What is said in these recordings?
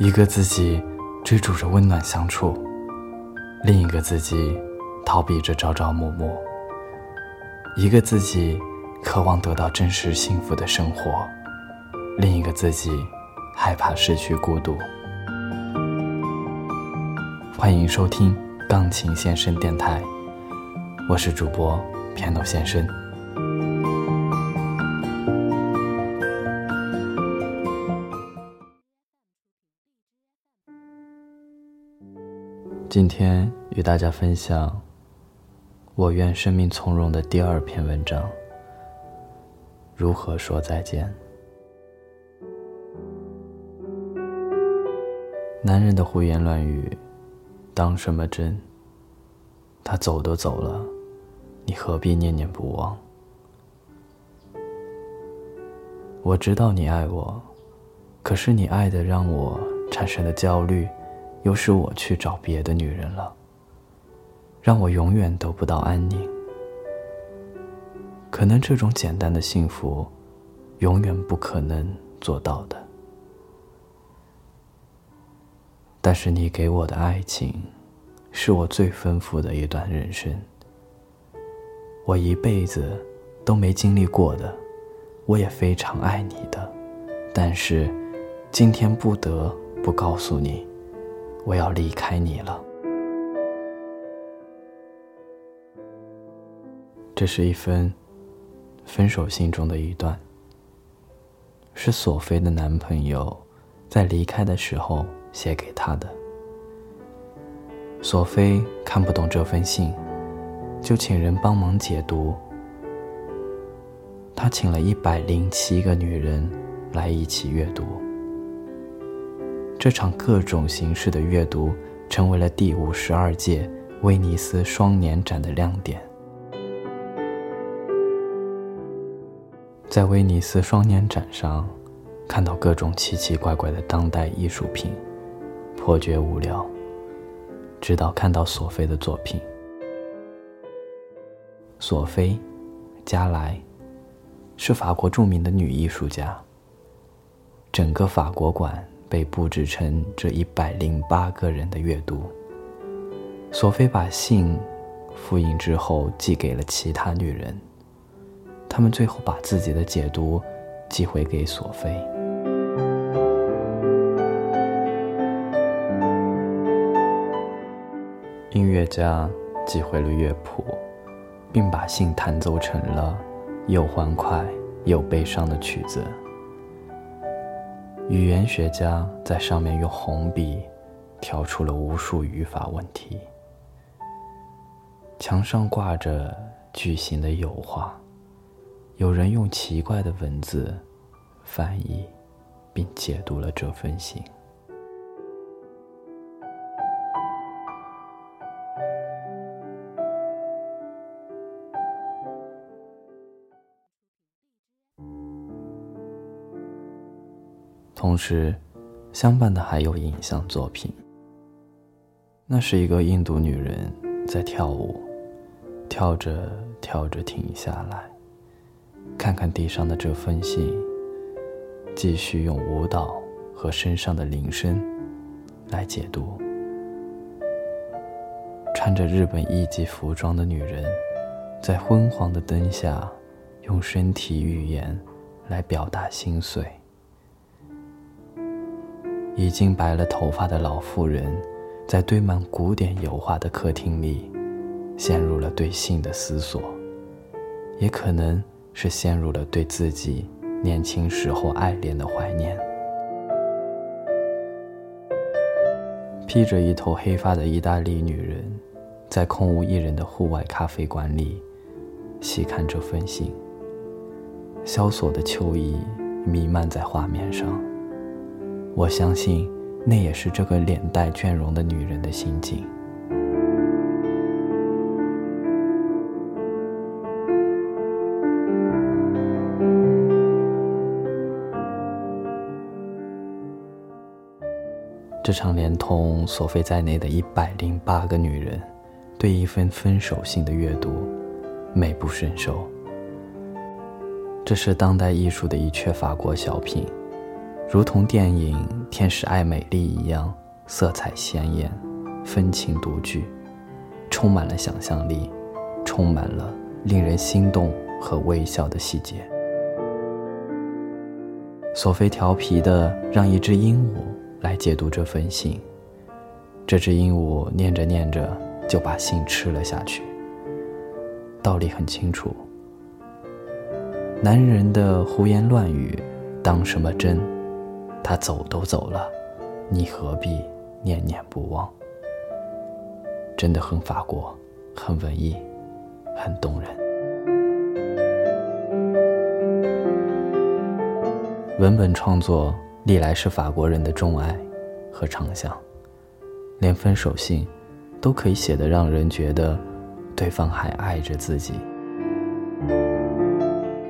一个自己追逐着温暖相处，另一个自己逃避着朝朝暮暮。一个自己渴望得到真实幸福的生活，另一个自己害怕失去孤独。欢迎收听钢琴先生电台，我是主播片头先生。今天与大家分享《我愿生命从容》的第二篇文章。如何说再见？男人的胡言乱语，当什么真？他走都走了，你何必念念不忘？我知道你爱我，可是你爱的让我产生了焦虑。又是我去找别的女人了，让我永远得不到安宁。可能这种简单的幸福，永远不可能做到的。但是你给我的爱情，是我最丰富的一段人生。我一辈子都没经历过的，我也非常爱你的。但是，今天不得不告诉你。我要离开你了。这是一封分手信中的一段，是索菲的男朋友在离开的时候写给她的。索菲看不懂这封信，就请人帮忙解读。他请了一百零七个女人来一起阅读。这场各种形式的阅读，成为了第五十二届威尼斯双年展的亮点。在威尼斯双年展上，看到各种奇奇怪怪的当代艺术品，颇觉无聊。直到看到索菲的作品，索菲·加莱是法国著名的女艺术家。整个法国馆。被布置成这一百零八个人的阅读。索菲把信复印之后寄给了其他女人，他们最后把自己的解读寄回给索菲。音乐家寄回了乐谱，并把信弹奏成了又欢快又悲伤的曲子。语言学家在上面用红笔挑出了无数语法问题。墙上挂着巨型的油画，有人用奇怪的文字翻译并解读了这封信。同时，相伴的还有影像作品。那是一个印度女人在跳舞，跳着跳着停下来，看看地上的这封信，继续用舞蹈和身上的铃声来解读。穿着日本艺伎服装的女人，在昏黄的灯下，用身体语言来表达心碎。已经白了头发的老妇人，在堆满古典油画的客厅里，陷入了对性的思索，也可能是陷入了对自己年轻时候爱恋的怀念。披着一头黑发的意大利女人，在空无一人的户外咖啡馆里，细看这封信。萧索的秋意弥漫在画面上。我相信，那也是这个脸带倦容的女人的心境。这场连同索菲在内的一百零八个女人，对一封分手信的阅读，美不胜收。这是当代艺术的一阙法国小品。如同电影《天使爱美丽》一样，色彩鲜艳，风情独具，充满了想象力，充满了令人心动和微笑的细节。索菲调皮的让一只鹦鹉来解读这封信，这只鹦鹉念着念着就把信吃了下去。道理很清楚，男人的胡言乱语当什么真？他走都走了，你何必念念不忘？真的很法国，很文艺，很动人。文本创作历来是法国人的钟爱和长项，连分手信都可以写得让人觉得对方还爱着自己。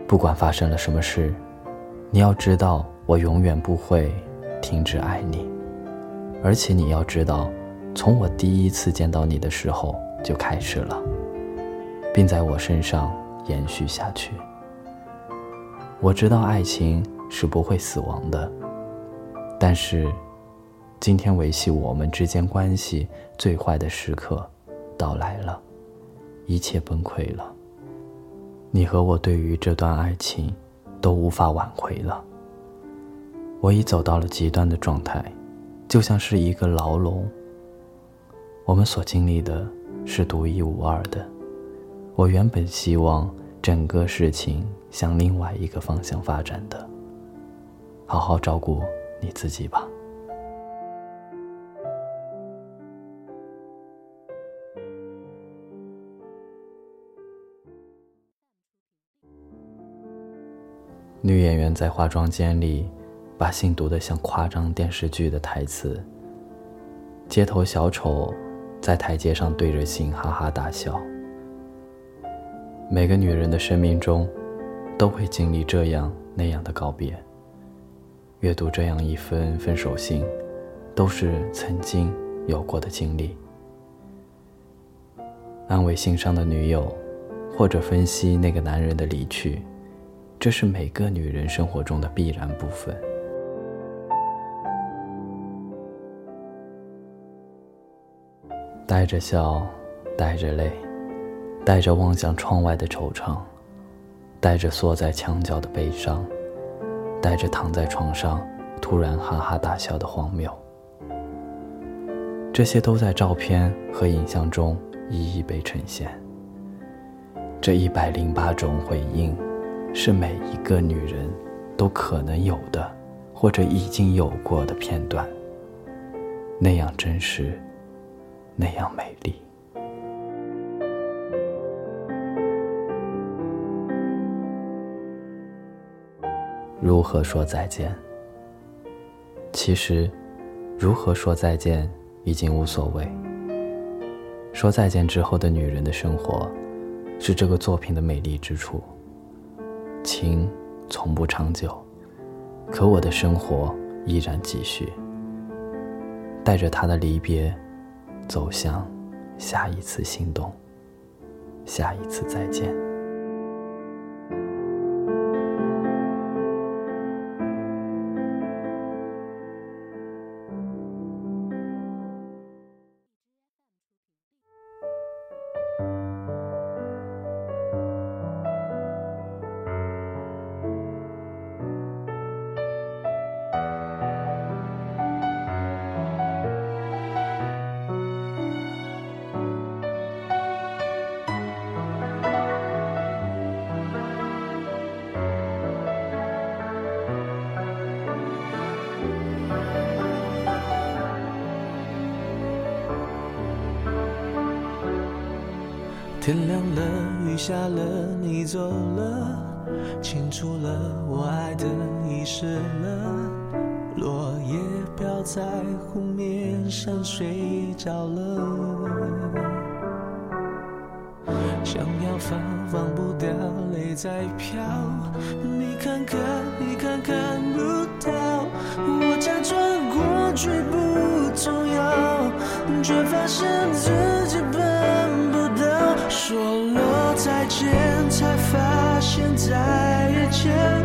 不管发生了什么事，你要知道。我永远不会停止爱你，而且你要知道，从我第一次见到你的时候就开始了，并在我身上延续下去。我知道爱情是不会死亡的，但是，今天维系我们之间关系最坏的时刻到来了，一切崩溃了。你和我对于这段爱情都无法挽回了。我已走到了极端的状态，就像是一个牢笼。我们所经历的是独一无二的。我原本希望整个事情向另外一个方向发展的。好好照顾你自己吧。女演员在化妆间里。把信读得像夸张电视剧的台词。街头小丑在台阶上对着信哈哈大笑。每个女人的生命中，都会经历这样那样的告别。阅读这样一封分手信，都是曾经有过的经历。安慰心伤的女友，或者分析那个男人的离去，这是每个女人生活中的必然部分。带着笑，带着泪，带着望向窗外的惆怅，带着缩在墙角的悲伤，带着躺在床上突然哈哈大笑的荒谬。这些都在照片和影像中一一被呈现。这一百零八种回应，是每一个女人都可能有的，或者已经有过的片段。那样真实。那样美丽。如何说再见？其实，如何说再见已经无所谓。说再见之后的女人的生活，是这个作品的美丽之处。情从不长久，可我的生活依然继续。带着他的离别。走向下一次心动，下一次再见。天亮了，雨下了，你走了，清楚了，我爱的遗失了，落叶飘在湖面上睡着了，想要放放不掉，泪在飘，你看看，你看看不到，我假装过去不重要，却发现自己才发现再也见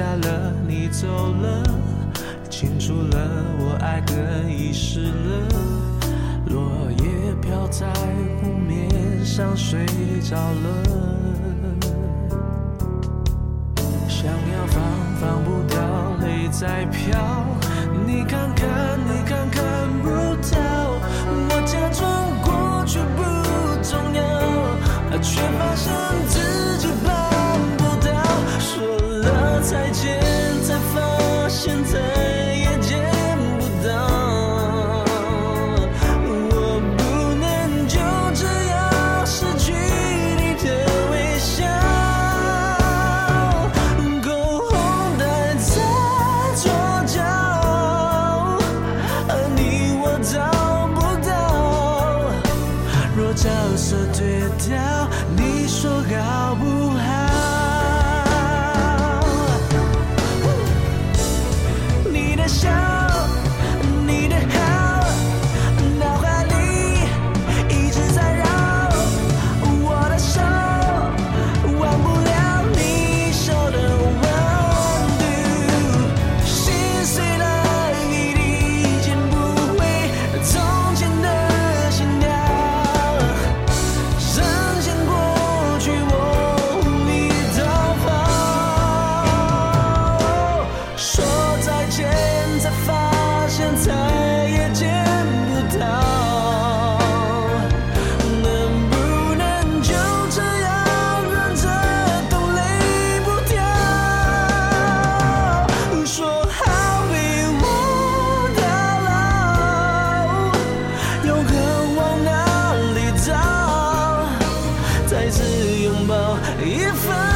下了你走了清楚了我爱的遗失了落叶飘在湖面上睡着了。想要放放不掉泪在飘你看看你拥抱一分